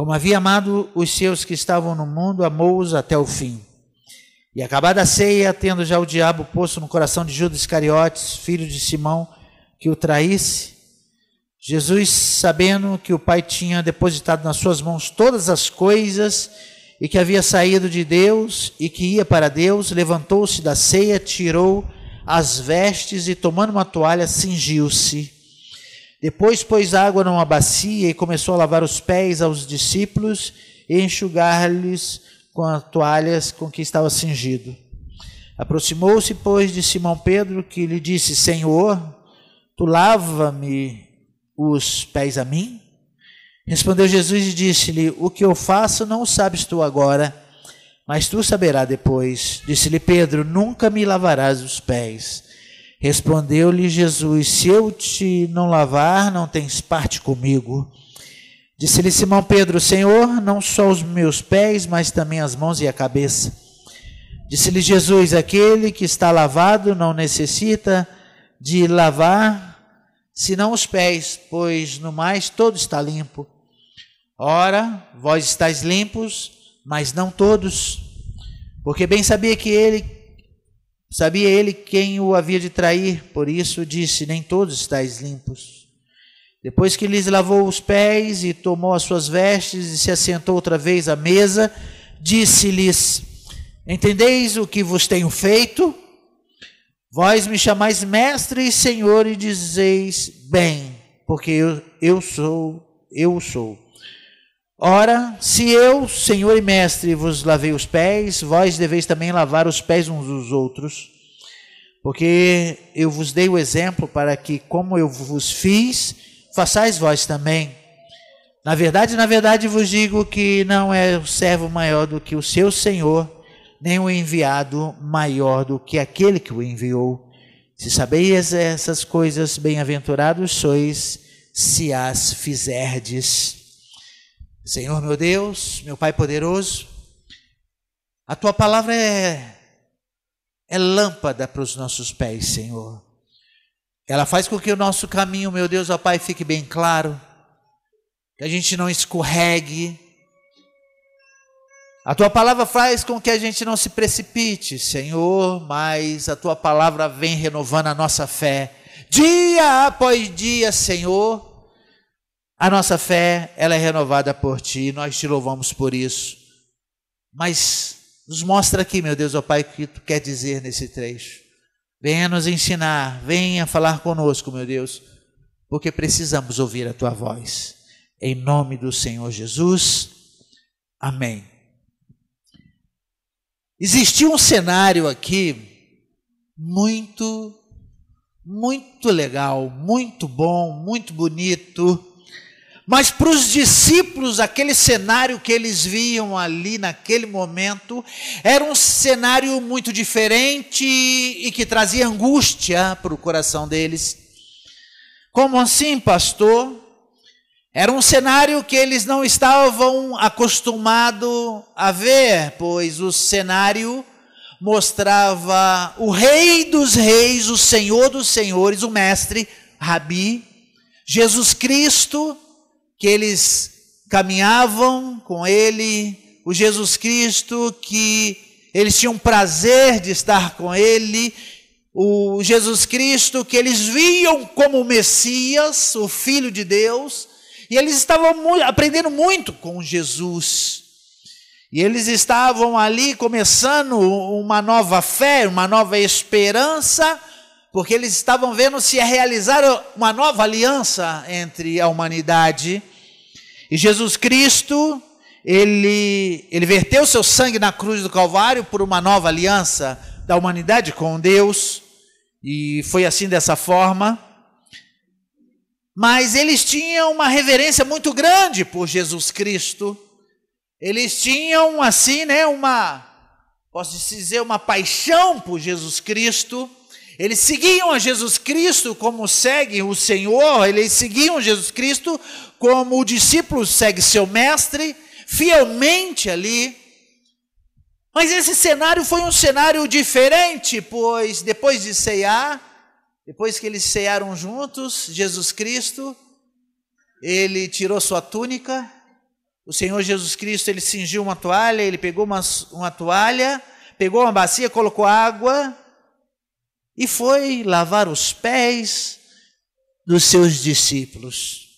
Como havia amado os seus que estavam no mundo, amou-os até o fim. E acabada a ceia, tendo já o diabo posto no coração de Judas Iscariotes, filho de Simão, que o traísse, Jesus, sabendo que o Pai tinha depositado nas suas mãos todas as coisas e que havia saído de Deus e que ia para Deus, levantou-se da ceia, tirou as vestes e, tomando uma toalha, cingiu-se. Depois pôs água numa bacia e começou a lavar os pés aos discípulos e enxugar-lhes com as toalhas com que estava cingido. Aproximou-se, pois, de Simão Pedro, que lhe disse: Senhor, tu lava-me os pés a mim? Respondeu Jesus e disse-lhe: O que eu faço não sabes tu agora, mas tu saberás depois. Disse-lhe Pedro: Nunca me lavarás os pés. Respondeu-lhe Jesus: Se eu te não lavar, não tens parte comigo. Disse-lhe Simão Pedro: Senhor, não só os meus pés, mas também as mãos e a cabeça. Disse-lhe Jesus: Aquele que está lavado não necessita de lavar senão os pés, pois no mais todo está limpo. Ora, vós estáis limpos, mas não todos, porque bem sabia que ele sabia ele quem o havia de trair, por isso disse: nem todos estáis limpos. Depois que lhes lavou os pés e tomou as suas vestes e se assentou outra vez à mesa, disse-lhes: Entendeis o que vos tenho feito? Vós me chamais mestre e senhor e dizeis bem, porque eu, eu sou, eu sou. Ora, se eu, senhor e mestre, vos lavei os pés, vós deveis também lavar os pés uns dos outros. Porque eu vos dei o exemplo para que, como eu vos fiz, façais vós também. Na verdade, na verdade vos digo que não é o servo maior do que o seu senhor nem o enviado maior do que aquele que o enviou. Se sabeis essas coisas, bem-aventurados sois se as fizerdes. Senhor meu Deus, meu Pai poderoso, a tua palavra é, é lâmpada para os nossos pés, Senhor. Ela faz com que o nosso caminho, meu Deus, ó Pai, fique bem claro, que a gente não escorregue, a tua palavra faz com que a gente não se precipite, Senhor, mas a tua palavra vem renovando a nossa fé. Dia após dia, Senhor, a nossa fé, ela é renovada por ti, nós te louvamos por isso. Mas nos mostra aqui, meu Deus, ó Pai, o que tu quer dizer nesse trecho. Venha nos ensinar, venha falar conosco, meu Deus, porque precisamos ouvir a tua voz. Em nome do Senhor Jesus. Amém. Existia um cenário aqui muito, muito legal, muito bom, muito bonito. Mas para os discípulos, aquele cenário que eles viam ali naquele momento era um cenário muito diferente e que trazia angústia para o coração deles. Como assim, pastor? Era um cenário que eles não estavam acostumados a ver, pois o cenário mostrava o Rei dos Reis, o Senhor dos Senhores, o Mestre, Rabi, Jesus Cristo, que eles caminhavam com ele, o Jesus Cristo que eles tinham prazer de estar com ele, o Jesus Cristo que eles viam como o Messias, o Filho de Deus, e eles estavam aprendendo muito com Jesus. E eles estavam ali começando uma nova fé, uma nova esperança, porque eles estavam vendo se realizar uma nova aliança entre a humanidade. E Jesus Cristo, ele, ele verteu seu sangue na cruz do Calvário por uma nova aliança da humanidade com Deus. E foi assim dessa forma mas eles tinham uma reverência muito grande por Jesus Cristo. Eles tinham assim, né, uma posso dizer uma paixão por Jesus Cristo. Eles seguiam a Jesus Cristo como segue o Senhor, eles seguiam Jesus Cristo como o discípulo segue seu mestre, fielmente ali. Mas esse cenário foi um cenário diferente, pois depois de ceiar, depois que eles cearam juntos, Jesus Cristo, ele tirou sua túnica, o Senhor Jesus Cristo, ele cingiu uma toalha, ele pegou uma, uma toalha, pegou uma bacia, colocou água e foi lavar os pés dos seus discípulos.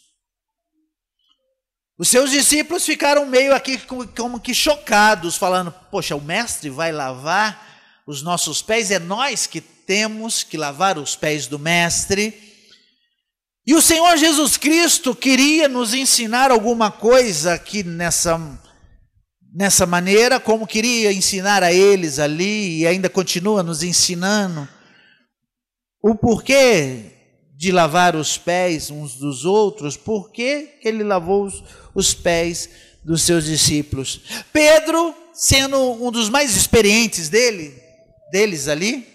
Os seus discípulos ficaram meio aqui como que chocados, falando: Poxa, o mestre vai lavar os nossos pés, é nós que temos que lavar os pés do mestre. E o Senhor Jesus Cristo queria nos ensinar alguma coisa aqui nessa, nessa maneira, como queria ensinar a eles ali, e ainda continua nos ensinando o porquê de lavar os pés uns dos outros, por que ele lavou os, os pés dos seus discípulos. Pedro, sendo um dos mais experientes dele, deles ali,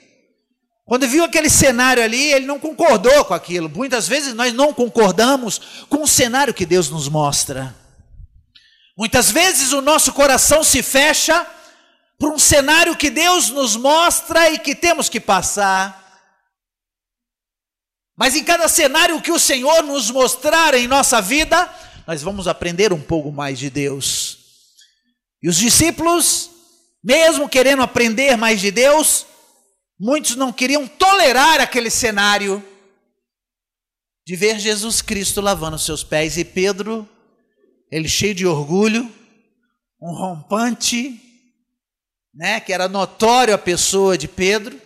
quando viu aquele cenário ali, ele não concordou com aquilo. Muitas vezes nós não concordamos com o cenário que Deus nos mostra. Muitas vezes o nosso coração se fecha para um cenário que Deus nos mostra e que temos que passar. Mas em cada cenário que o Senhor nos mostrar em nossa vida, nós vamos aprender um pouco mais de Deus. E os discípulos, mesmo querendo aprender mais de Deus, Muitos não queriam tolerar aquele cenário de ver Jesus Cristo lavando seus pés e Pedro, ele cheio de orgulho, um rompante, né, que era notório a pessoa de Pedro,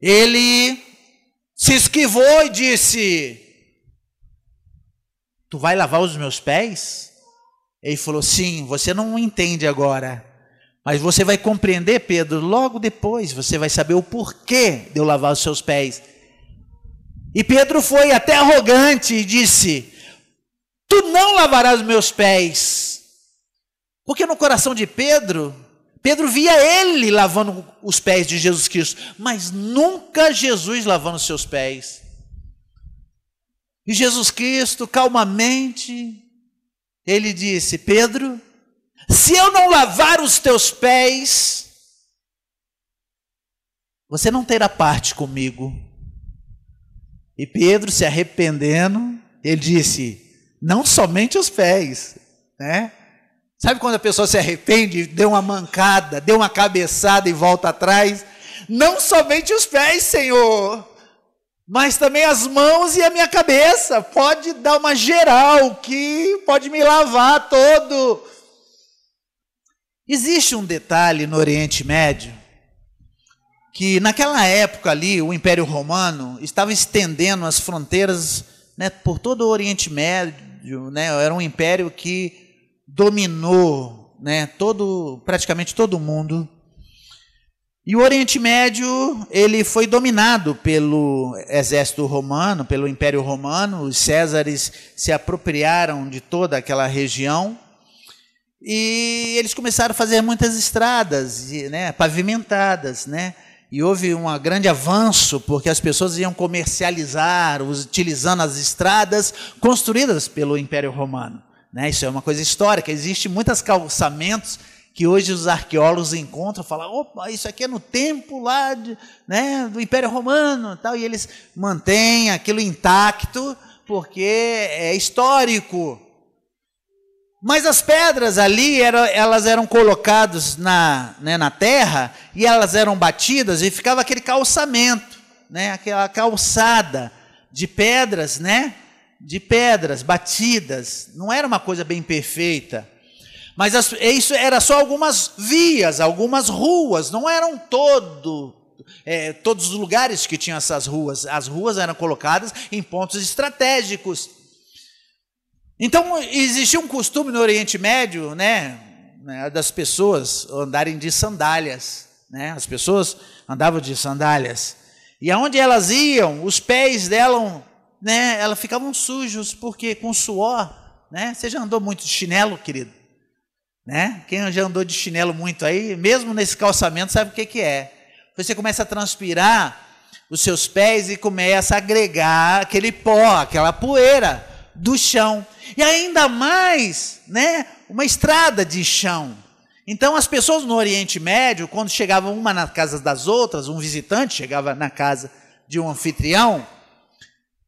ele se esquivou e disse: Tu vai lavar os meus pés? Ele falou: Sim, você não entende agora. Mas você vai compreender, Pedro, logo depois, você vai saber o porquê de eu lavar os seus pés. E Pedro foi até arrogante e disse: Tu não lavarás meus pés. Porque no coração de Pedro, Pedro via ele lavando os pés de Jesus Cristo, mas nunca Jesus lavando os seus pés. E Jesus Cristo, calmamente, ele disse: Pedro, se eu não lavar os teus pés, você não terá parte comigo. E Pedro, se arrependendo, ele disse: não somente os pés, né? Sabe quando a pessoa se arrepende, deu uma mancada, deu uma cabeçada e volta atrás? Não somente os pés, Senhor, mas também as mãos e a minha cabeça. Pode dar uma geral que pode me lavar todo. Existe um detalhe no Oriente Médio que naquela época ali o Império Romano estava estendendo as fronteiras né, por todo o Oriente Médio, né, era um império que dominou né, todo, praticamente todo o mundo. E o Oriente Médio ele foi dominado pelo exército romano, pelo Império Romano. Os Césares se apropriaram de toda aquela região e eles começaram a fazer muitas estradas, né, pavimentadas, né? E houve um grande avanço, porque as pessoas iam comercializar, utilizando as estradas construídas pelo Império Romano. Né? Isso é uma coisa histórica. Existem muitos calçamentos que hoje os arqueólogos encontram e falam: opa, isso aqui é no tempo lá de, né, do Império Romano. Tal, e eles mantêm aquilo intacto, porque é histórico. Mas as pedras ali, eram, elas eram colocadas na, né, na terra e elas eram batidas e ficava aquele calçamento, né, aquela calçada de pedras, né, de pedras batidas. Não era uma coisa bem perfeita. Mas as, isso era só algumas vias, algumas ruas, não eram todo, é, todos os lugares que tinham essas ruas. As ruas eram colocadas em pontos estratégicos. Então, existia um costume no Oriente Médio, né, né, das pessoas andarem de sandálias, né? As pessoas andavam de sandálias. E aonde elas iam, os pés delas, né, elas ficavam sujos porque com suor, né? Você já andou muito de chinelo, querido? Né? Quem já andou de chinelo muito aí, mesmo nesse calçamento, sabe o que que é? Você começa a transpirar os seus pés e começa a agregar aquele pó, aquela poeira do chão. E ainda mais, né, uma estrada de chão. Então as pessoas no Oriente Médio, quando chegavam uma na casa das outras, um visitante chegava na casa de um anfitrião,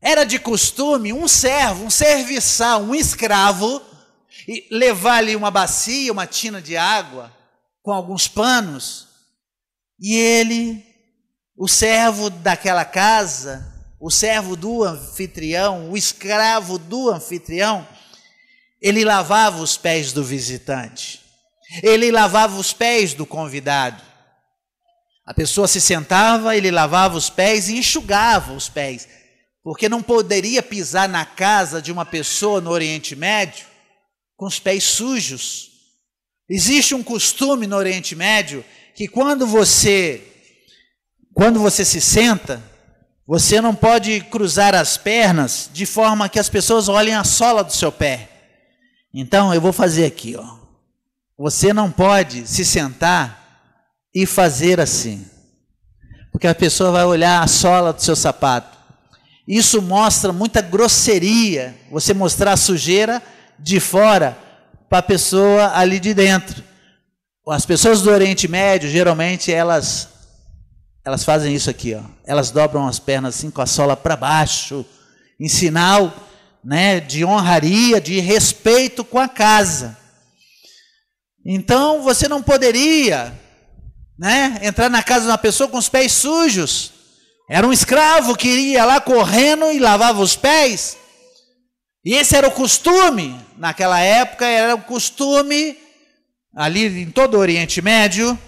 era de costume um servo, um serviçal, um escravo, e levar ali uma bacia, uma tina de água, com alguns panos, e ele, o servo daquela casa, o servo do anfitrião, o escravo do anfitrião, ele lavava os pés do visitante, ele lavava os pés do convidado. A pessoa se sentava, ele lavava os pés e enxugava os pés, porque não poderia pisar na casa de uma pessoa no Oriente Médio com os pés sujos. Existe um costume no Oriente Médio que quando você quando você se senta, você não pode cruzar as pernas de forma que as pessoas olhem a sola do seu pé. Então eu vou fazer aqui, ó. Você não pode se sentar e fazer assim. Porque a pessoa vai olhar a sola do seu sapato. Isso mostra muita grosseria, você mostrar a sujeira de fora para a pessoa ali de dentro. As pessoas do Oriente Médio, geralmente, elas elas fazem isso aqui, ó. Elas dobram as pernas assim com a sola para baixo, em sinal, né, de honraria, de respeito com a casa. Então, você não poderia, né, entrar na casa de uma pessoa com os pés sujos. Era um escravo que ia lá correndo e lavava os pés. E esse era o costume, naquela época, era o costume, ali em todo o Oriente Médio.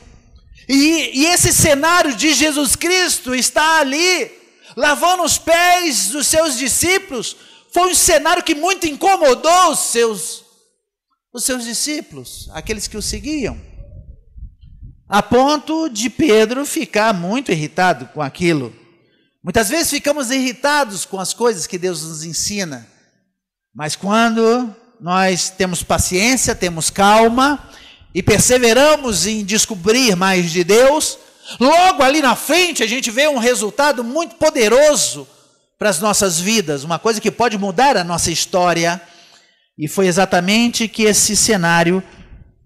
E, e esse cenário de Jesus Cristo está ali, lavando os pés dos seus discípulos, foi um cenário que muito incomodou os seus, os seus discípulos, aqueles que o seguiam, a ponto de Pedro ficar muito irritado com aquilo. Muitas vezes ficamos irritados com as coisas que Deus nos ensina. Mas quando nós temos paciência, temos calma e perseveramos em descobrir mais de Deus, logo ali na frente a gente vê um resultado muito poderoso para as nossas vidas, uma coisa que pode mudar a nossa história. E foi exatamente que esse cenário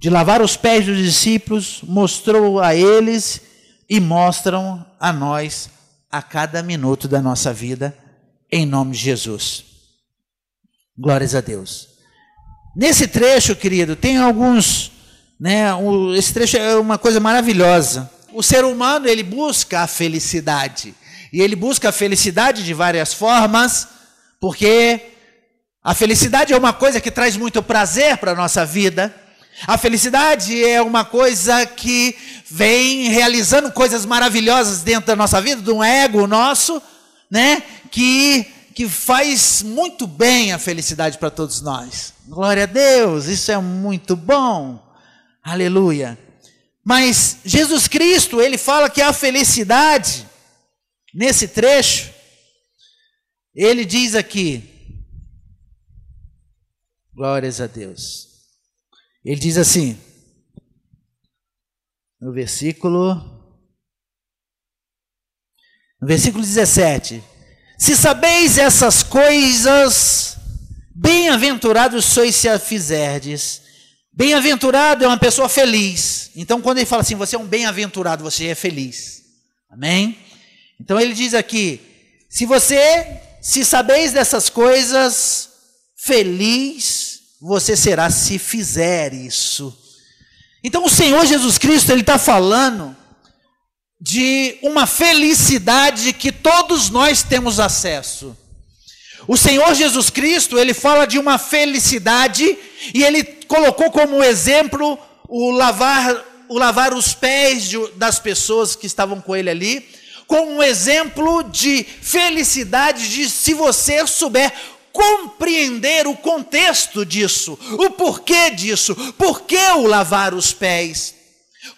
de lavar os pés dos discípulos mostrou a eles e mostram a nós a cada minuto da nossa vida, em nome de Jesus. Glórias a Deus. Nesse trecho, querido, tem alguns, né, esse trecho é uma coisa maravilhosa. O ser humano, ele busca a felicidade. E ele busca a felicidade de várias formas, porque a felicidade é uma coisa que traz muito prazer para a nossa vida. A felicidade é uma coisa que vem realizando coisas maravilhosas dentro da nossa vida, de um ego nosso, né? Que que faz muito bem a felicidade para todos nós. Glória a Deus, isso é muito bom. Aleluia. Mas Jesus Cristo, ele fala que a felicidade, nesse trecho, ele diz aqui, glórias a Deus. Ele diz assim, no versículo, no versículo 17: se sabeis essas coisas, bem-aventurados sois se a fizerdes. Bem-aventurado é uma pessoa feliz. Então, quando ele fala assim, você é um bem-aventurado, você é feliz. Amém? Então, ele diz aqui: se você, se sabeis dessas coisas, feliz você será se fizer isso. Então, o Senhor Jesus Cristo, ele está falando de uma felicidade que todos nós temos acesso. O Senhor Jesus Cristo, ele fala de uma felicidade e ele colocou como exemplo o lavar, o lavar os pés de, das pessoas que estavam com ele ali, como um exemplo de felicidade de se você souber compreender o contexto disso, o porquê disso, por que o lavar os pés.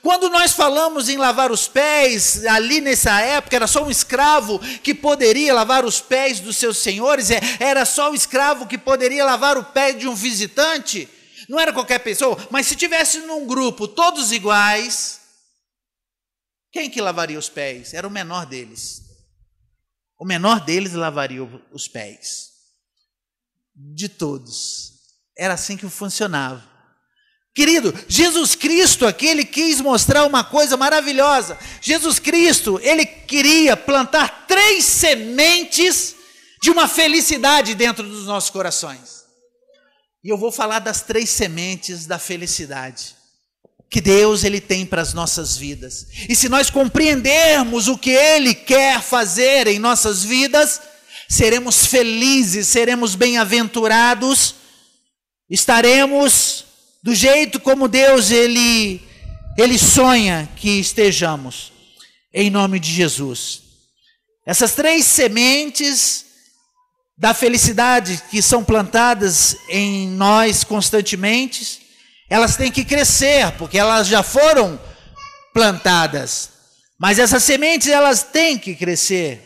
Quando nós falamos em lavar os pés, ali nessa época era só um escravo que poderia lavar os pés dos seus senhores, é, era só o escravo que poderia lavar o pé de um visitante, não era qualquer pessoa, mas se tivesse num grupo todos iguais, quem que lavaria os pés? Era o menor deles. O menor deles lavaria os pés. De todos. Era assim que funcionava. Querido, Jesus Cristo aqui, ele quis mostrar uma coisa maravilhosa. Jesus Cristo, ele queria plantar três sementes de uma felicidade dentro dos nossos corações. E eu vou falar das três sementes da felicidade que Deus ele tem para as nossas vidas. E se nós compreendermos o que ele quer fazer em nossas vidas, seremos felizes, seremos bem-aventurados, estaremos do jeito como Deus ele ele sonha que estejamos. Em nome de Jesus. Essas três sementes da felicidade que são plantadas em nós constantemente, elas têm que crescer, porque elas já foram plantadas. Mas essas sementes, elas têm que crescer.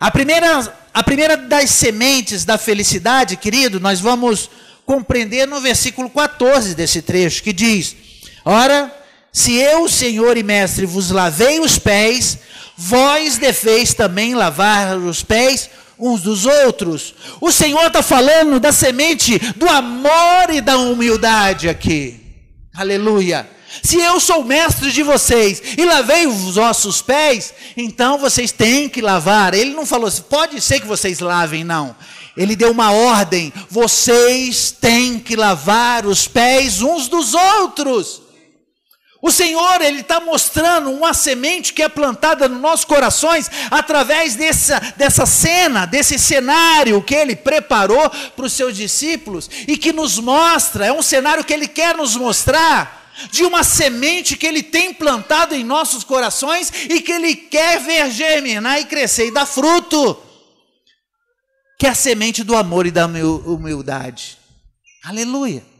A primeira, a primeira das sementes da felicidade, querido, nós vamos compreender no versículo 14 desse trecho, que diz: Ora, se eu, Senhor e Mestre, vos lavei os pés, vós deveis também lavar os pés uns dos outros. O Senhor está falando da semente do amor e da humildade aqui. Aleluia. Se eu sou mestre de vocês e lavei os vossos pés, então vocês têm que lavar. Ele não falou assim, pode ser que vocês lavem, não. Ele deu uma ordem: vocês têm que lavar os pés uns dos outros. O Senhor, Ele está mostrando uma semente que é plantada nos nossos corações através dessa, dessa cena, desse cenário que Ele preparou para os seus discípulos e que nos mostra, é um cenário que Ele quer nos mostrar, de uma semente que Ele tem plantado em nossos corações e que Ele quer ver germinar e crescer e dar fruto, que é a semente do amor e da humildade. Aleluia.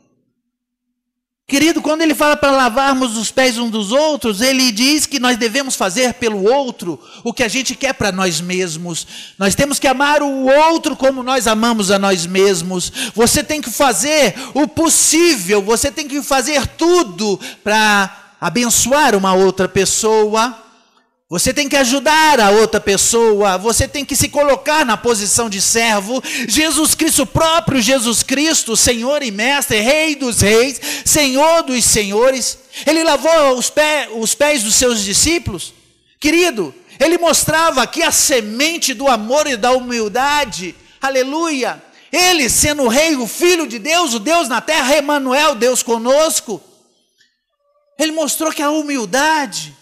Querido, quando ele fala para lavarmos os pés uns dos outros, ele diz que nós devemos fazer pelo outro o que a gente quer para nós mesmos. Nós temos que amar o outro como nós amamos a nós mesmos. Você tem que fazer o possível, você tem que fazer tudo para abençoar uma outra pessoa. Você tem que ajudar a outra pessoa, você tem que se colocar na posição de servo. Jesus Cristo, próprio Jesus Cristo, Senhor e Mestre, Rei dos Reis, Senhor dos Senhores, ele lavou os, pé, os pés dos seus discípulos. Querido, ele mostrava aqui a semente do amor e da humildade, aleluia. Ele, sendo o Rei, o Filho de Deus, o Deus na terra, Emmanuel, Deus conosco, ele mostrou que a humildade,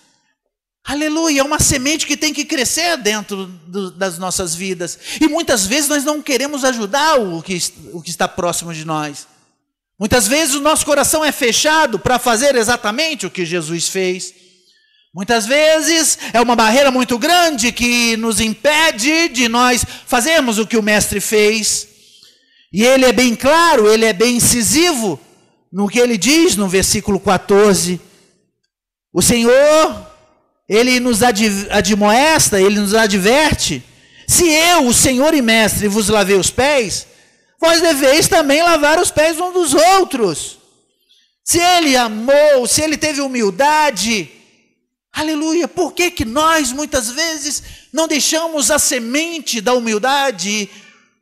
Aleluia, é uma semente que tem que crescer dentro do, das nossas vidas. E muitas vezes nós não queremos ajudar o que, o que está próximo de nós. Muitas vezes o nosso coração é fechado para fazer exatamente o que Jesus fez. Muitas vezes é uma barreira muito grande que nos impede de nós fazermos o que o Mestre fez. E ele é bem claro, ele é bem incisivo no que ele diz no versículo 14. O Senhor ele nos admoesta, ele nos adverte. Se eu, o Senhor e Mestre, vos lavei os pés, vós deveis também lavar os pés uns dos outros. Se ele amou, se ele teve humildade, aleluia, por que, que nós muitas vezes não deixamos a semente da humildade,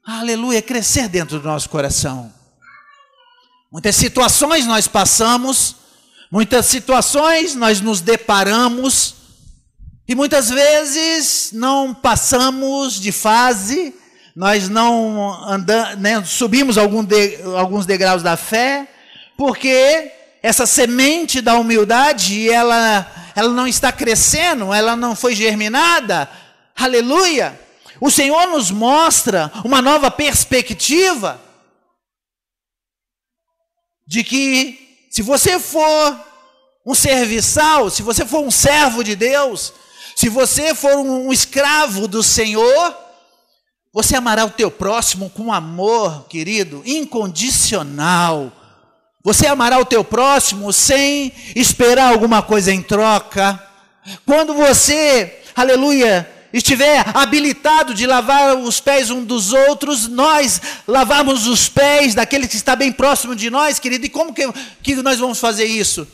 aleluia, crescer dentro do nosso coração? Muitas situações nós passamos, muitas situações nós nos deparamos, e muitas vezes não passamos de fase, nós não andamos, né, subimos de, alguns degraus da fé, porque essa semente da humildade, ela, ela não está crescendo, ela não foi germinada. Aleluia! O Senhor nos mostra uma nova perspectiva de que se você for um serviçal, se você for um servo de Deus, se você for um escravo do Senhor, você amará o teu próximo com amor, querido, incondicional. Você amará o teu próximo sem esperar alguma coisa em troca. Quando você, aleluia, estiver habilitado de lavar os pés um dos outros, nós lavamos os pés daquele que está bem próximo de nós, querido. E como que, que nós vamos fazer isso?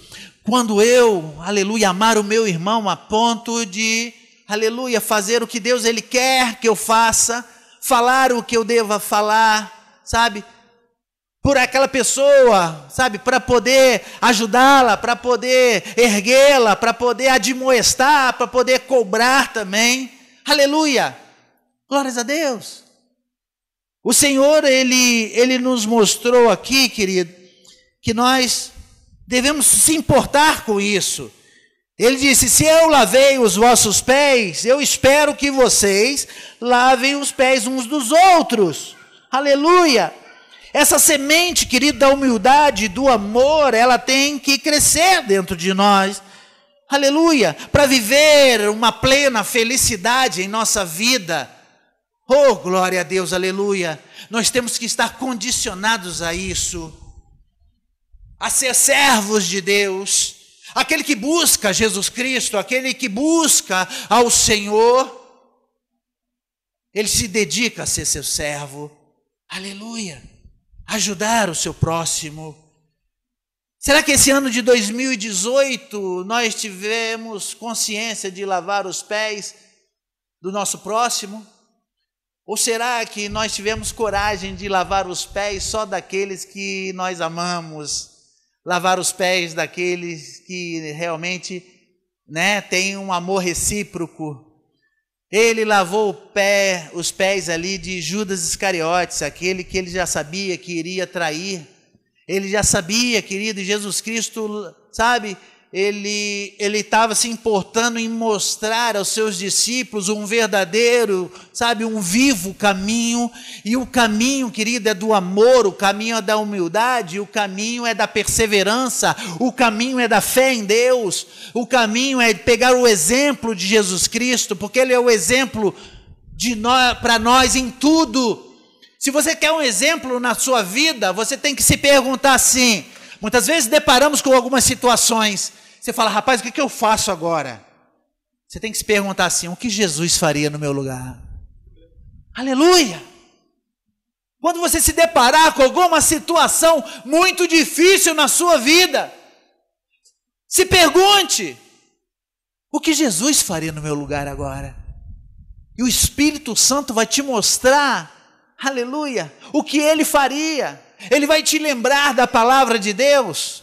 Quando eu, aleluia, amar o meu irmão a ponto de, aleluia, fazer o que Deus ele quer que eu faça, falar o que eu deva falar, sabe? Por aquela pessoa, sabe? Para poder ajudá-la, para poder erguê-la, para poder admoestar, para poder cobrar também. Aleluia! Glórias a Deus. O Senhor, ele, ele nos mostrou aqui, querido, que nós devemos se importar com isso. Ele disse: Se eu lavei os vossos pés, eu espero que vocês lavem os pés uns dos outros. Aleluia! Essa semente, querido, da humildade, do amor, ela tem que crescer dentro de nós. Aleluia! Para viver uma plena felicidade em nossa vida. Oh, glória a Deus, aleluia! Nós temos que estar condicionados a isso, a ser servos de Deus, aquele que busca Jesus Cristo, aquele que busca ao Senhor, ele se dedica a ser seu servo, aleluia, ajudar o seu próximo. Será que esse ano de 2018 nós tivemos consciência de lavar os pés do nosso próximo? Ou será que nós tivemos coragem de lavar os pés só daqueles que nós amamos? Lavar os pés daqueles que realmente né, têm um amor recíproco? Ele lavou pé, os pés ali de Judas Iscariotes, aquele que ele já sabia que iria trair. Ele já sabia, querido, Jesus Cristo, sabe, ele ele estava se importando em mostrar aos seus discípulos um verdadeiro, sabe, um vivo caminho, e o caminho, querido, é do amor, o caminho é da humildade, o caminho é da perseverança, o caminho é da fé em Deus, o caminho é pegar o exemplo de Jesus Cristo, porque ele é o exemplo de nós para nós em tudo. Se você quer um exemplo na sua vida, você tem que se perguntar assim: Muitas vezes deparamos com algumas situações. Você fala, rapaz, o que, que eu faço agora? Você tem que se perguntar assim: o que Jesus faria no meu lugar? Aleluia! Quando você se deparar com alguma situação muito difícil na sua vida, se pergunte: o que Jesus faria no meu lugar agora? E o Espírito Santo vai te mostrar, aleluia, o que ele faria ele vai te lembrar da palavra de Deus.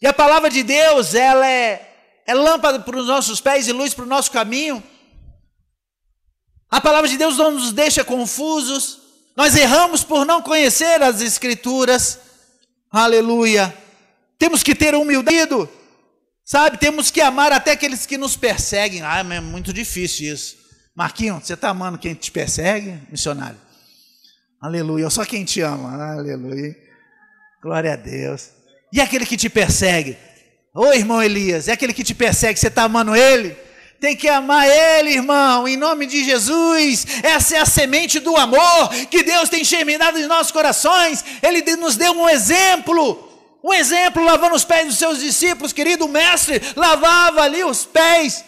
E a palavra de Deus, ela é, é lâmpada para os nossos pés e luz para o nosso caminho. A palavra de Deus não nos deixa confusos. Nós erramos por não conhecer as Escrituras. Aleluia. Temos que ter humildade, sabe? Temos que amar até aqueles que nos perseguem. Ah, é muito difícil isso. Marquinhos, você está amando quem te persegue, missionário? Aleluia. Só quem te ama. Aleluia. Glória a Deus. E aquele que te persegue? Ô irmão Elias, é aquele que te persegue, você está amando ele? Tem que amar ele, irmão, em nome de Jesus. Essa é a semente do amor que Deus tem germinado em nossos corações. Ele nos deu um exemplo. Um exemplo lavando os pés dos seus discípulos, querido mestre, lavava ali os pés,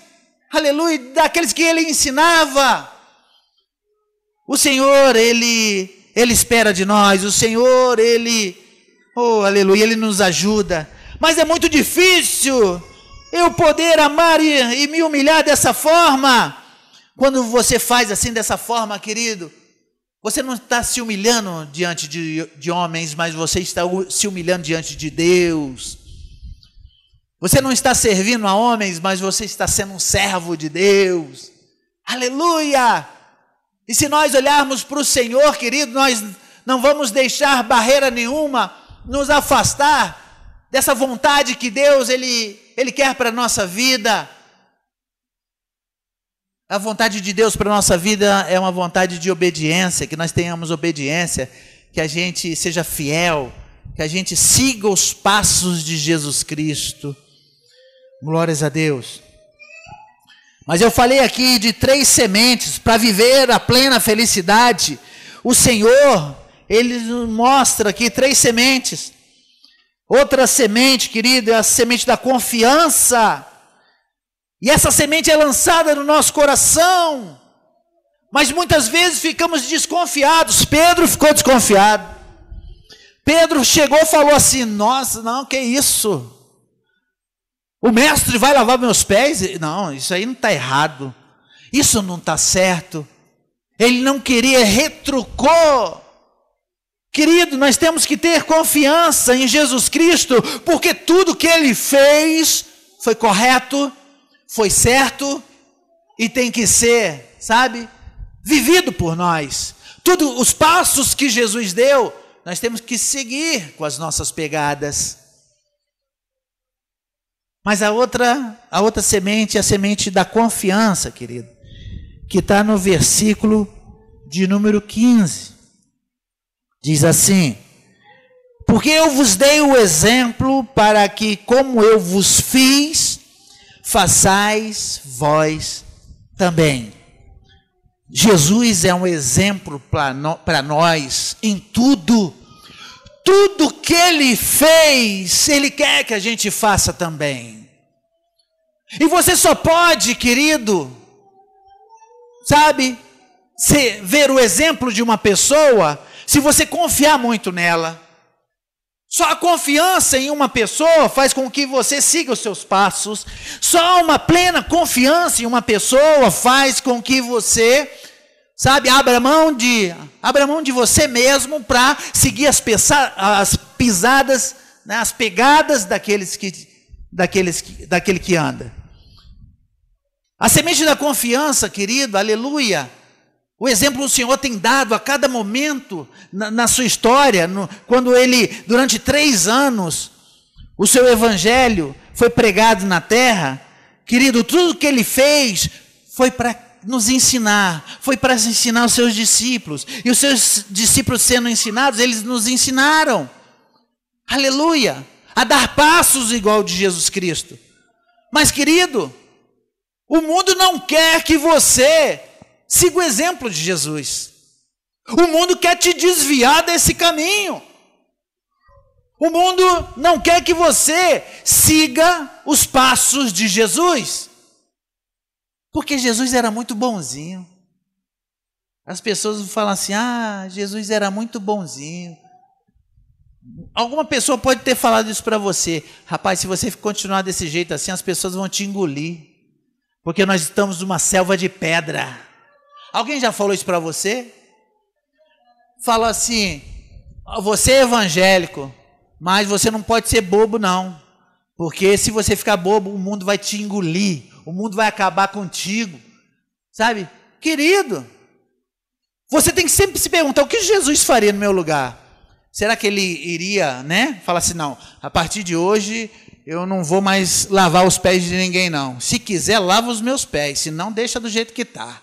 aleluia, daqueles que ele ensinava. O Senhor, ele ele espera de nós, o Senhor, Ele, oh aleluia, Ele nos ajuda. Mas é muito difícil eu poder amar e, e me humilhar dessa forma. Quando você faz assim, dessa forma, querido, você não está se humilhando diante de, de homens, mas você está se humilhando diante de Deus. Você não está servindo a homens, mas você está sendo um servo de Deus. Aleluia! E se nós olharmos para o Senhor, querido, nós não vamos deixar barreira nenhuma nos afastar dessa vontade que Deus ele, ele quer para a nossa vida. A vontade de Deus para a nossa vida é uma vontade de obediência, que nós tenhamos obediência, que a gente seja fiel, que a gente siga os passos de Jesus Cristo. Glórias a Deus. Mas eu falei aqui de três sementes para viver a plena felicidade. O Senhor, Ele nos mostra aqui três sementes. Outra semente, querido, é a semente da confiança. E essa semente é lançada no nosso coração. Mas muitas vezes ficamos desconfiados. Pedro ficou desconfiado. Pedro chegou e falou assim: Nossa, não, que isso? O mestre vai lavar meus pés? Não, isso aí não está errado. Isso não está certo. Ele não queria, retrucou. Querido, nós temos que ter confiança em Jesus Cristo, porque tudo que ele fez foi correto, foi certo e tem que ser, sabe? vivido por nós. Tudo os passos que Jesus deu, nós temos que seguir com as nossas pegadas. Mas a outra, a outra semente é a semente da confiança, querido, que está no versículo de número 15. Diz assim: Porque eu vos dei o exemplo para que, como eu vos fiz, façais vós também. Jesus é um exemplo para nós em tudo. Tudo que ele fez, ele quer que a gente faça também. E você só pode, querido, sabe, ver o exemplo de uma pessoa se você confiar muito nela. Só a confiança em uma pessoa faz com que você siga os seus passos. Só uma plena confiança em uma pessoa faz com que você Sabe, abra mão de, abra mão de você mesmo para seguir as, pesa, as pisadas, né, as pegadas daqueles que, daqueles que, daquele que anda. A semente da confiança, querido, aleluia. O exemplo o Senhor tem dado a cada momento na, na sua história, no, quando ele, durante três anos, o seu evangelho foi pregado na terra. Querido, tudo que ele fez foi para nos ensinar, foi para ensinar os seus discípulos. E os seus discípulos sendo ensinados, eles nos ensinaram. Aleluia! A dar passos igual de Jesus Cristo. Mas, querido, o mundo não quer que você siga o exemplo de Jesus. O mundo quer te desviar desse caminho. O mundo não quer que você siga os passos de Jesus. Porque Jesus era muito bonzinho. As pessoas falam assim: ah, Jesus era muito bonzinho. Alguma pessoa pode ter falado isso para você. Rapaz, se você continuar desse jeito assim, as pessoas vão te engolir. Porque nós estamos numa selva de pedra. Alguém já falou isso para você? Fala assim: você é evangélico, mas você não pode ser bobo, não. Porque se você ficar bobo, o mundo vai te engolir o mundo vai acabar contigo. Sabe? Querido, você tem que sempre se perguntar: o que Jesus faria no meu lugar? Será que ele iria, né? Falar assim: não, a partir de hoje eu não vou mais lavar os pés de ninguém, não. Se quiser, lava os meus pés, se não, deixa do jeito que está.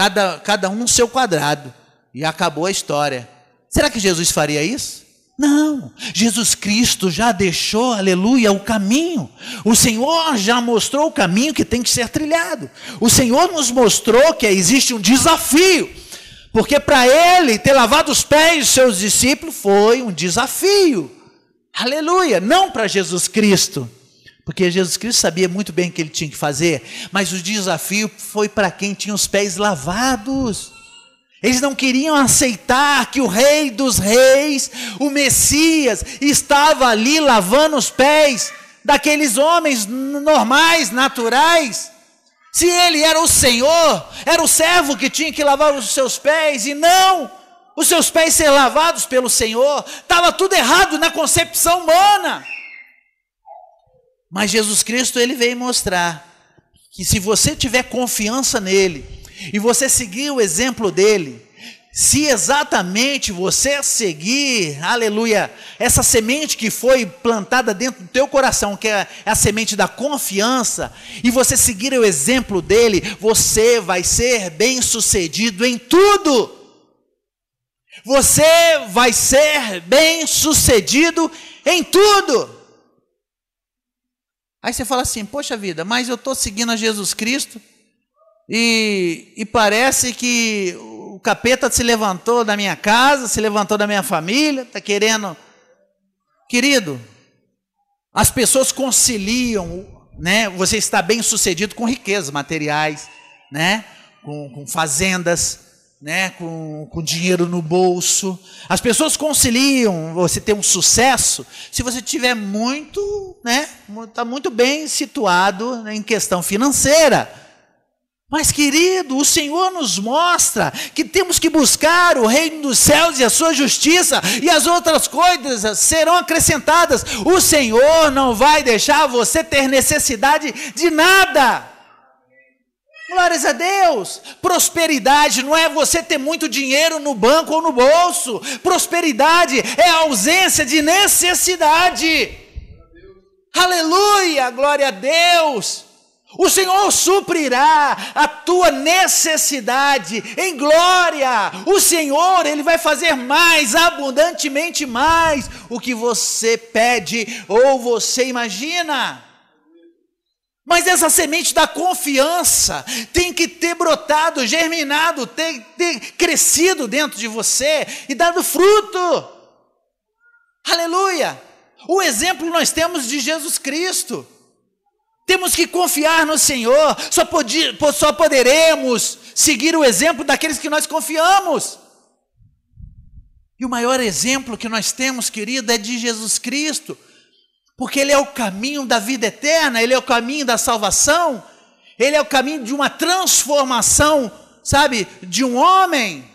Cada, cada um no seu quadrado. E acabou a história. Será que Jesus faria isso? Não, Jesus Cristo já deixou, aleluia, o caminho. O Senhor já mostrou o caminho que tem que ser trilhado. O Senhor nos mostrou que existe um desafio. Porque para ele ter lavado os pés dos seus discípulos foi um desafio. Aleluia, não para Jesus Cristo. Porque Jesus Cristo sabia muito bem o que ele tinha que fazer, mas o desafio foi para quem tinha os pés lavados. Eles não queriam aceitar que o Rei dos Reis, o Messias, estava ali lavando os pés daqueles homens normais, naturais. Se ele era o Senhor, era o servo que tinha que lavar os seus pés, e não os seus pés ser lavados pelo Senhor, estava tudo errado na concepção humana. Mas Jesus Cristo, ele veio mostrar que se você tiver confiança nele, e você seguir o exemplo dele, se exatamente você seguir, aleluia, essa semente que foi plantada dentro do teu coração, que é a semente da confiança, e você seguir o exemplo dele, você vai ser bem-sucedido em tudo. Você vai ser bem-sucedido em tudo. Aí você fala assim: Poxa vida, mas eu estou seguindo a Jesus Cristo, e, e parece que o capeta se levantou da minha casa, se levantou da minha família, está querendo. Querido, as pessoas conciliam, né? Você está bem sucedido com riquezas materiais, né? Com, com fazendas, né? Com, com dinheiro no bolso. As pessoas conciliam você ter um sucesso se você tiver muito, né? Está muito bem situado em questão financeira. Mas, querido, o Senhor nos mostra que temos que buscar o reino dos céus e a sua justiça, e as outras coisas serão acrescentadas. O Senhor não vai deixar você ter necessidade de nada. Glórias a Deus. Prosperidade não é você ter muito dinheiro no banco ou no bolso. Prosperidade é a ausência de necessidade. Aleluia, glória a Deus. O Senhor suprirá a tua necessidade em glória. O Senhor, Ele vai fazer mais, abundantemente mais, o que você pede ou você imagina. Mas essa semente da confiança tem que ter brotado, germinado, ter, ter crescido dentro de você e dado fruto. Aleluia! O exemplo nós temos de Jesus Cristo. Temos que confiar no Senhor, só, só poderemos seguir o exemplo daqueles que nós confiamos. E o maior exemplo que nós temos, querido, é de Jesus Cristo, porque Ele é o caminho da vida eterna, Ele é o caminho da salvação, Ele é o caminho de uma transformação, sabe, de um homem.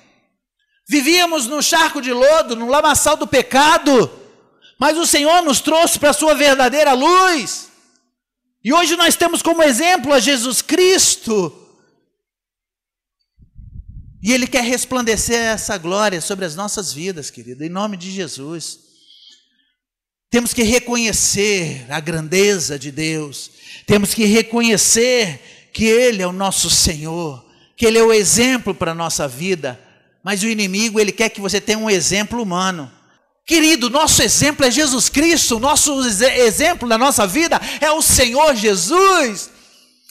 Vivíamos num charco de lodo, no lamaçal do pecado, mas o Senhor nos trouxe para a Sua verdadeira luz. E hoje nós temos como exemplo a Jesus Cristo. E Ele quer resplandecer essa glória sobre as nossas vidas, querido, em nome de Jesus. Temos que reconhecer a grandeza de Deus, temos que reconhecer que Ele é o nosso Senhor, que Ele é o exemplo para a nossa vida, mas o inimigo, ele quer que você tenha um exemplo humano. Querido, nosso exemplo é Jesus Cristo, nosso exemplo da nossa vida é o Senhor Jesus.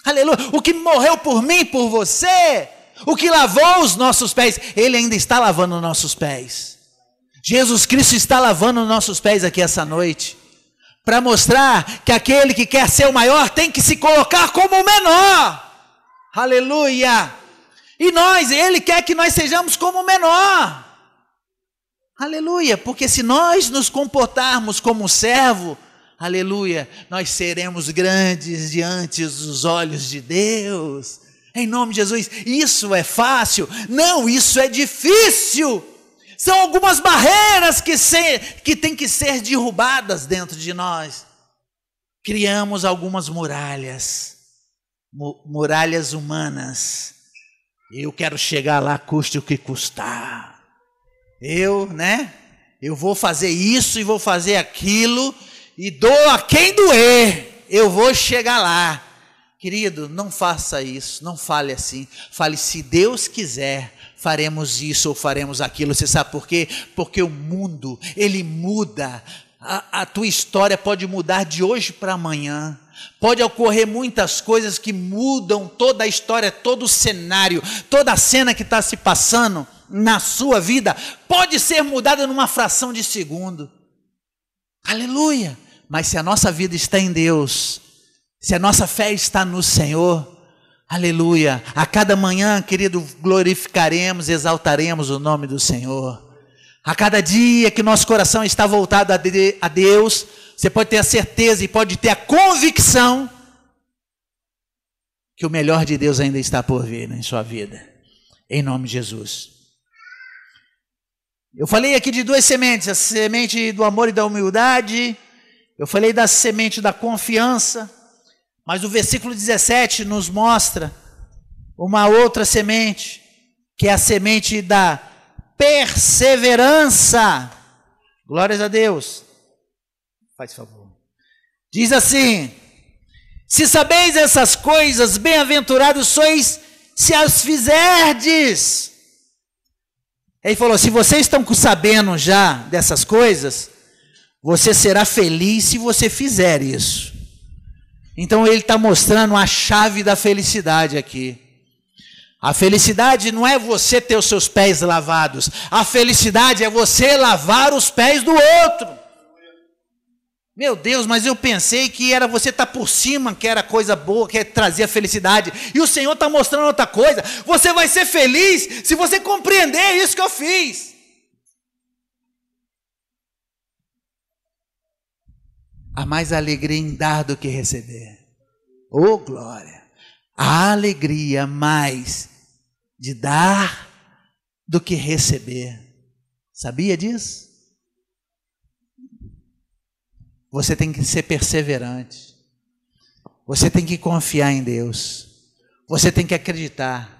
Aleluia. O que morreu por mim, por você, o que lavou os nossos pés, ele ainda está lavando os nossos pés. Jesus Cristo está lavando os nossos pés aqui essa noite, para mostrar que aquele que quer ser o maior tem que se colocar como o menor. Aleluia. E nós, ele quer que nós sejamos como o menor. Aleluia, porque se nós nos comportarmos como servo, aleluia, nós seremos grandes diante dos olhos de Deus. Em nome de Jesus, isso é fácil? Não, isso é difícil. São algumas barreiras que, se, que têm que ser derrubadas dentro de nós. Criamos algumas muralhas, muralhas humanas. Eu quero chegar lá, custe o que custar. Eu, né? Eu vou fazer isso e vou fazer aquilo e dou a quem doer. Eu vou chegar lá. Querido, não faça isso, não fale assim. Fale se Deus quiser, faremos isso ou faremos aquilo. Você sabe por quê? Porque o mundo, ele muda. A, a tua história pode mudar de hoje para amanhã. Pode ocorrer muitas coisas que mudam toda a história, todo o cenário, toda a cena que está se passando na sua vida pode ser mudada numa fração de segundo. Aleluia! Mas se a nossa vida está em Deus, se a nossa fé está no Senhor, aleluia! A cada manhã, querido, glorificaremos, exaltaremos o nome do Senhor. A cada dia que nosso coração está voltado a Deus, você pode ter a certeza e pode ter a convicção que o melhor de Deus ainda está por vir em sua vida. Em nome de Jesus. Eu falei aqui de duas sementes: a semente do amor e da humildade, eu falei da semente da confiança, mas o versículo 17 nos mostra uma outra semente, que é a semente da perseverança. Glórias a Deus. Faz favor. Diz assim: Se sabeis essas coisas, bem-aventurados sois se as fizerdes. Ele falou: se vocês estão sabendo já dessas coisas, você será feliz se você fizer isso. Então ele está mostrando a chave da felicidade aqui. A felicidade não é você ter os seus pés lavados, a felicidade é você lavar os pés do outro. Meu Deus, mas eu pensei que era você estar tá por cima, que era coisa boa, que trazia felicidade. E o Senhor está mostrando outra coisa. Você vai ser feliz se você compreender isso que eu fiz. Há mais alegria em dar do que receber. Oh glória! Há alegria mais de dar do que receber. Sabia disso? Você tem que ser perseverante. Você tem que confiar em Deus. Você tem que acreditar.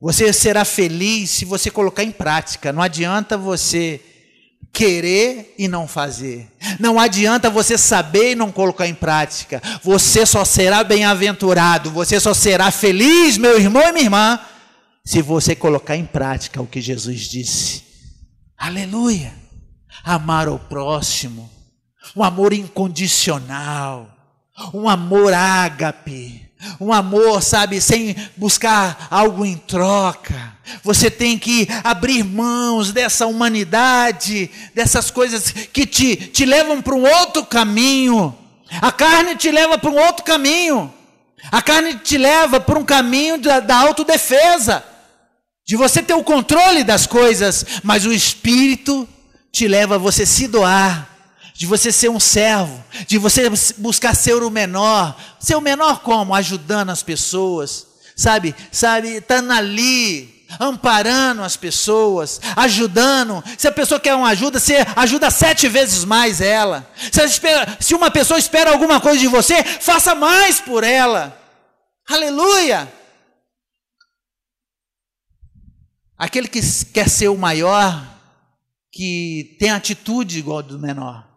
Você será feliz se você colocar em prática. Não adianta você querer e não fazer. Não adianta você saber e não colocar em prática. Você só será bem-aventurado, você só será feliz, meu irmão e minha irmã, se você colocar em prática o que Jesus disse. Aleluia! Amar o próximo, um amor incondicional, um amor ágape, um amor, sabe, sem buscar algo em troca. Você tem que abrir mãos dessa humanidade, dessas coisas que te, te levam para um outro caminho. A carne te leva para um outro caminho. A carne te leva para um caminho da, da autodefesa, de você ter o controle das coisas, mas o Espírito te leva a você se doar de você ser um servo, de você buscar ser o menor. Ser o menor como? Ajudando as pessoas, sabe? Sabe, estando ali, amparando as pessoas, ajudando. Se a pessoa quer uma ajuda, você ajuda sete vezes mais ela. Se, espera, se uma pessoa espera alguma coisa de você, faça mais por ela. Aleluia! Aquele que quer ser o maior, que tem atitude igual do menor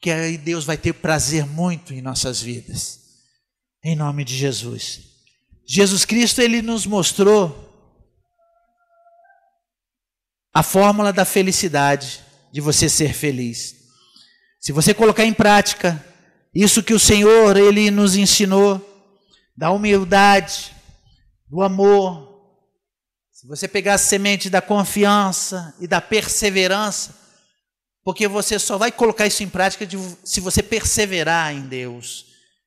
que aí Deus vai ter prazer muito em nossas vidas. Em nome de Jesus. Jesus Cristo, ele nos mostrou a fórmula da felicidade, de você ser feliz. Se você colocar em prática isso que o Senhor, ele nos ensinou, da humildade, do amor, se você pegar a semente da confiança e da perseverança, porque você só vai colocar isso em prática de, se você perseverar em Deus.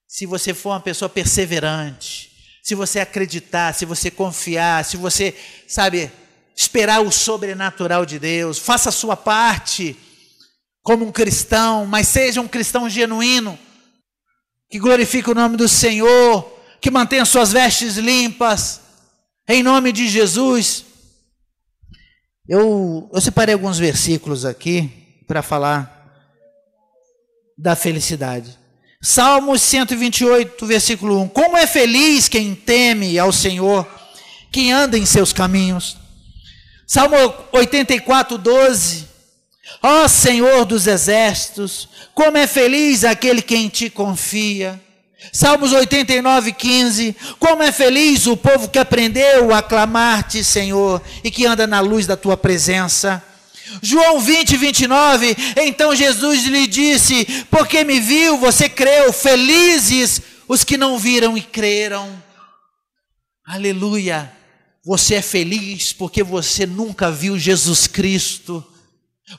Se você for uma pessoa perseverante. Se você acreditar, se você confiar, se você, sabe, esperar o sobrenatural de Deus. Faça a sua parte como um cristão, mas seja um cristão genuíno, que glorifique o nome do Senhor, que mantenha suas vestes limpas, em nome de Jesus. Eu, eu separei alguns versículos aqui para falar da felicidade. Salmos 128, versículo 1. Como é feliz quem teme ao Senhor, quem anda em seus caminhos. Salmo 84, 12. Ó Senhor dos exércitos, como é feliz aquele que em ti confia. Salmos 89, 15. Como é feliz o povo que aprendeu a clamar-te, Senhor, e que anda na luz da tua presença. João 20, 29, então Jesus lhe disse: Porque me viu, você creu, felizes os que não viram e creram. Aleluia! Você é feliz porque você nunca viu Jesus Cristo.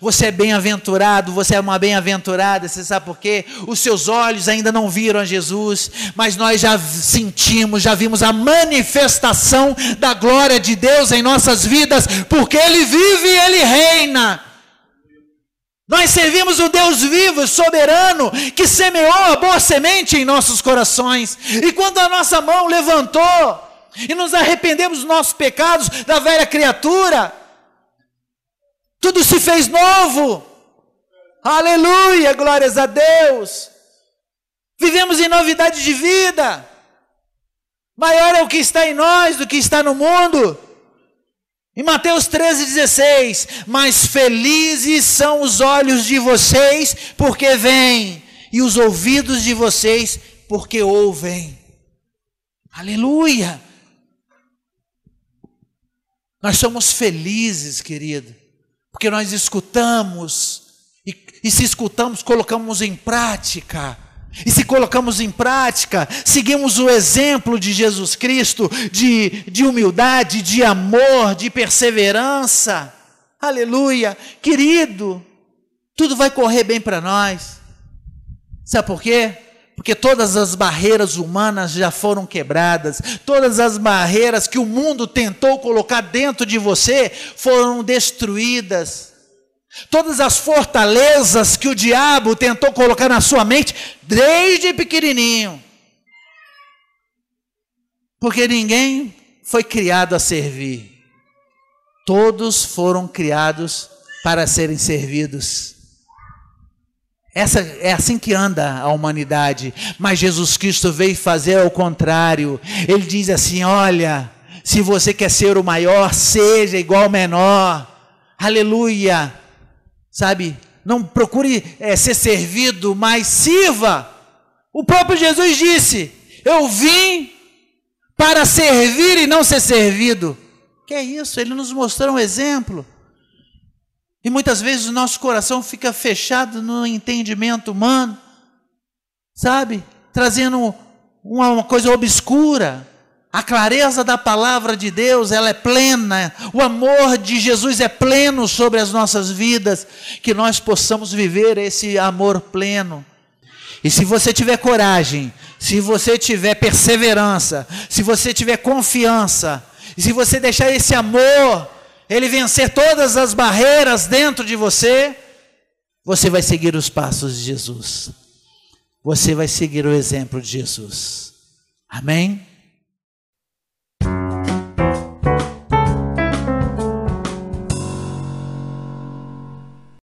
Você é bem-aventurado, você é uma bem-aventurada, você sabe por quê? Os seus olhos ainda não viram a Jesus, mas nós já sentimos, já vimos a manifestação da glória de Deus em nossas vidas, porque Ele vive e Ele reina. Nós servimos o Deus vivo soberano que semeou a boa semente em nossos corações, e quando a nossa mão levantou e nos arrependemos dos nossos pecados, da velha criatura, tudo se fez novo. Aleluia, glórias a Deus. Vivemos em novidade de vida. Maior é o que está em nós do que está no mundo. Em Mateus 13,16: Mas felizes são os olhos de vocês, porque veem, e os ouvidos de vocês, porque ouvem. Aleluia! Nós somos felizes, querido, porque nós escutamos, e, e se escutamos, colocamos em prática. E se colocamos em prática, seguimos o exemplo de Jesus Cristo, de, de humildade, de amor, de perseverança. Aleluia. Querido, tudo vai correr bem para nós. Sabe por quê? Porque todas as barreiras humanas já foram quebradas, todas as barreiras que o mundo tentou colocar dentro de você foram destruídas. Todas as fortalezas que o diabo tentou colocar na sua mente, desde pequenininho. Porque ninguém foi criado a servir, todos foram criados para serem servidos. Essa é assim que anda a humanidade, mas Jesus Cristo veio fazer ao contrário. Ele diz assim: "Olha, se você quer ser o maior, seja igual ao menor". Aleluia. Sabe? Não procure é, ser servido, mas sirva. O próprio Jesus disse: "Eu vim para servir e não ser servido". Que é isso? Ele nos mostrou um exemplo. E muitas vezes o nosso coração fica fechado no entendimento humano, sabe? Trazendo uma coisa obscura. A clareza da palavra de Deus, ela é plena. O amor de Jesus é pleno sobre as nossas vidas, que nós possamos viver esse amor pleno. E se você tiver coragem, se você tiver perseverança, se você tiver confiança, se você deixar esse amor ele vencer todas as barreiras dentro de você, você vai seguir os passos de Jesus. Você vai seguir o exemplo de Jesus. Amém?